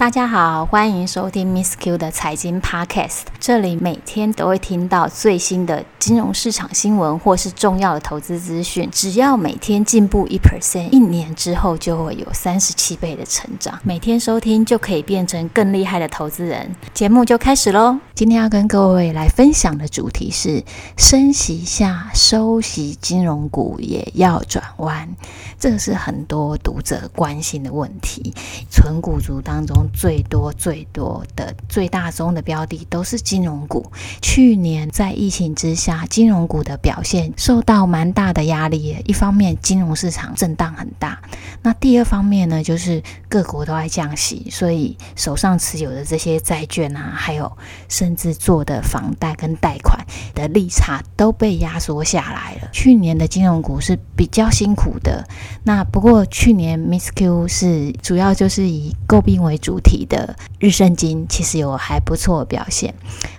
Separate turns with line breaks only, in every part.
大家好，欢迎收听 Miss Q 的财经 Podcast。这里每天都会听到最新的金融市场新闻或是重要的投资资讯。只要每天进步一 percent，一年之后就会有三十七倍的成长。每天收听就可以变成更厉害的投资人。节目就开始喽！今天要跟各位来分享的主题是：升息下收息金融股也要转弯。这是很多读者关心的问题。存股族当中。最多最多的最大宗的标的都是金融股。去年在疫情之下，金融股的表现受到蛮大的压力。一方面，金融市场震荡很大；那第二方面呢，就是各国都在降息，所以手上持有的这些债券啊，还有甚至做的房贷跟贷款的利差都被压缩下来了。去年的金融股是比较辛苦的。那不过去年 Miss Q 是主要就是以购并为主。体的日盛金其实有还不错的表现。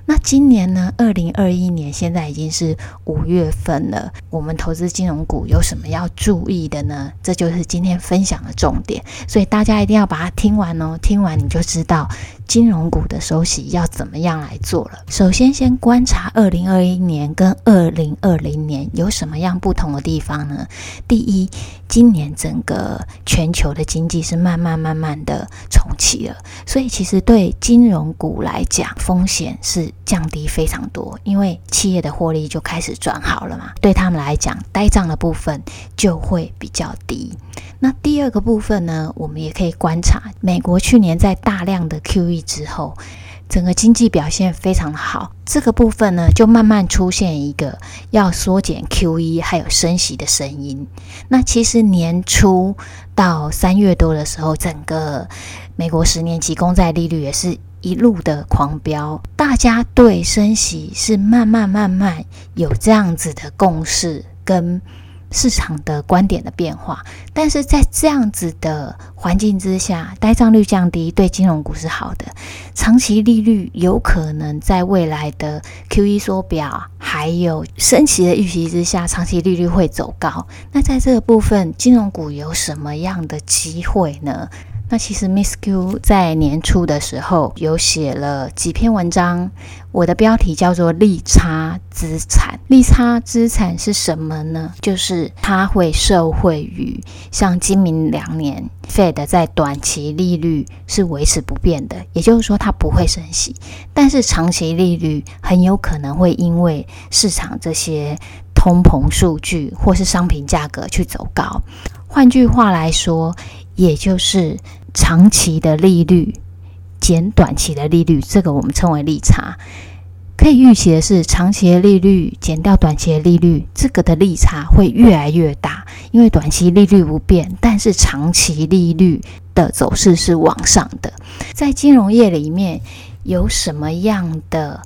那今年呢？二零二一年现在已经是五月份了。我们投资金融股有什么要注意的呢？这就是今天分享的重点。所以大家一定要把它听完哦。听完你就知道金融股的收息要怎么样来做了。首先，先观察二零二一年跟二零二零年有什么样不同的地方呢？第一，今年整个全球的经济是慢慢慢慢的重启了，所以其实对金融股来讲，风险是。降低非常多，因为企业的获利就开始转好了嘛，对他们来讲，呆账的部分就会比较低。那第二个部分呢，我们也可以观察，美国去年在大量的 QE 之后，整个经济表现非常好，这个部分呢，就慢慢出现一个要缩减 QE 还有升息的声音。那其实年初到三月多的时候，整个美国十年期公债利率也是。一路的狂飙，大家对升息是慢慢慢慢有这样子的共识跟市场的观点的变化，但是在这样子的环境之下，呆账率降低对金融股是好的，长期利率有可能在未来的 QE 缩表还有升息的预期之下，长期利率会走高。那在这个部分，金融股有什么样的机会呢？那其实 Miss Q 在年初的时候有写了几篇文章，我的标题叫做“利差资产”。利差资产是什么呢？就是它会受惠于像今明两年 Fed 在短期利率是维持不变的，也就是说它不会升息，但是长期利率很有可能会因为市场这些通膨数据或是商品价格去走高。换句话来说，也就是。长期的利率减短期的利率，这个我们称为利差。可以预期的是，长期的利率减掉短期的利率，这个的利差会越来越大。因为短期利率不变，但是长期利率的走势是往上的。在金融业里面，有什么样的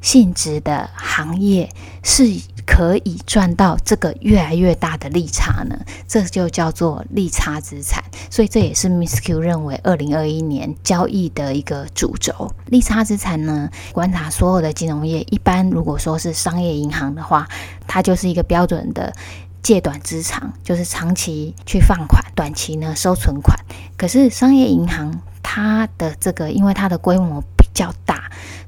性质的行业是可以赚到这个越来越大的利差呢？这就叫做利差资产。所以这也是 Miss Q 认为二零二一年交易的一个主轴。利差资产呢，观察所有的金融业，一般如果说是商业银行的话，它就是一个标准的借短资长，就是长期去放款，短期呢收存款。可是商业银行它的这个，因为它的规模。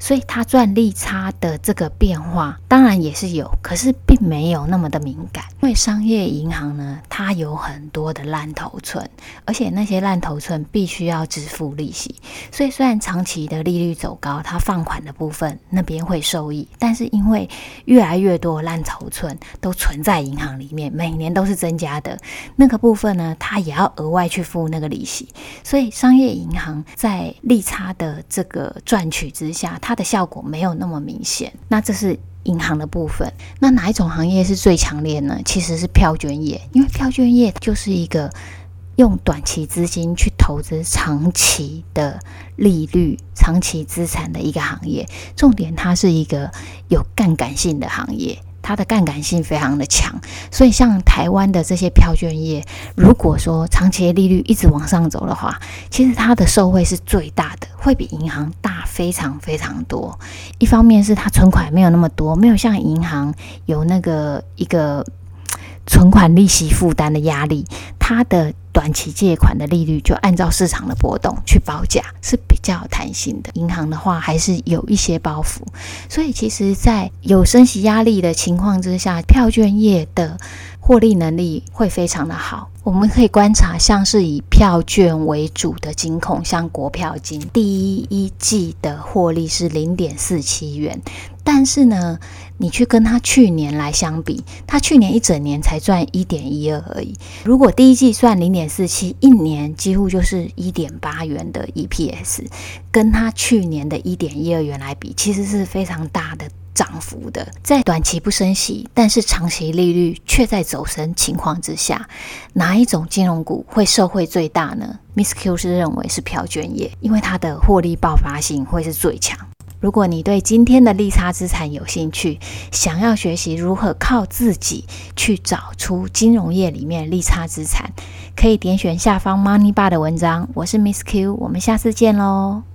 所以它赚利差的这个变化，当然也是有，可是并没有那么的敏感。因为商业银行呢，它有很多的烂头寸，而且那些烂头寸必须要支付利息。所以虽然长期的利率走高，它放款的部分那边会受益，但是因为越来越多烂头寸都存在银行里面，每年都是增加的，那个部分呢，它也要额外去付那个利息。所以商业银行在利差的这个赚取之下，它的效果没有那么明显，那这是银行的部分。那哪一种行业是最强烈呢？其实是票券业，因为票券业就是一个用短期资金去投资长期的利率、长期资产的一个行业。重点，它是一个有杠杆性的行业。它的杠杆性非常的强，所以像台湾的这些票券业，如果说长期利率一直往上走的话，其实它的受惠是最大的，会比银行大非常非常多。一方面是它存款没有那么多，没有像银行有那个一个存款利息负担的压力，它的短期借款的利率就按照市场的波动去报价，是比较有弹性的。银行的话还是有一些包袱，所以其实，在有升息压力的情况之下，票券业的获利能力会非常的好。我们可以观察，像是以票券为主的金控，像国票金，第一季的获利是零点四七元，但是呢，你去跟它去年来相比，它去年一整年才赚一点一二而已。如果第一季算零点四七，一年几乎就是一点八元的 EPS，跟它去年的一点一二元来比，其实是非常大的。涨幅的，在短期不升息，但是长期利率却在走升情况之下，哪一种金融股会受惠最大呢？Miss Q 是认为是票券业，因为它的获利爆发性会是最强。如果你对今天的利差资产有兴趣，想要学习如何靠自己去找出金融业里面的利差资产，可以点选下方 Money Bar 的文章。我是 Miss Q，我们下次见喽。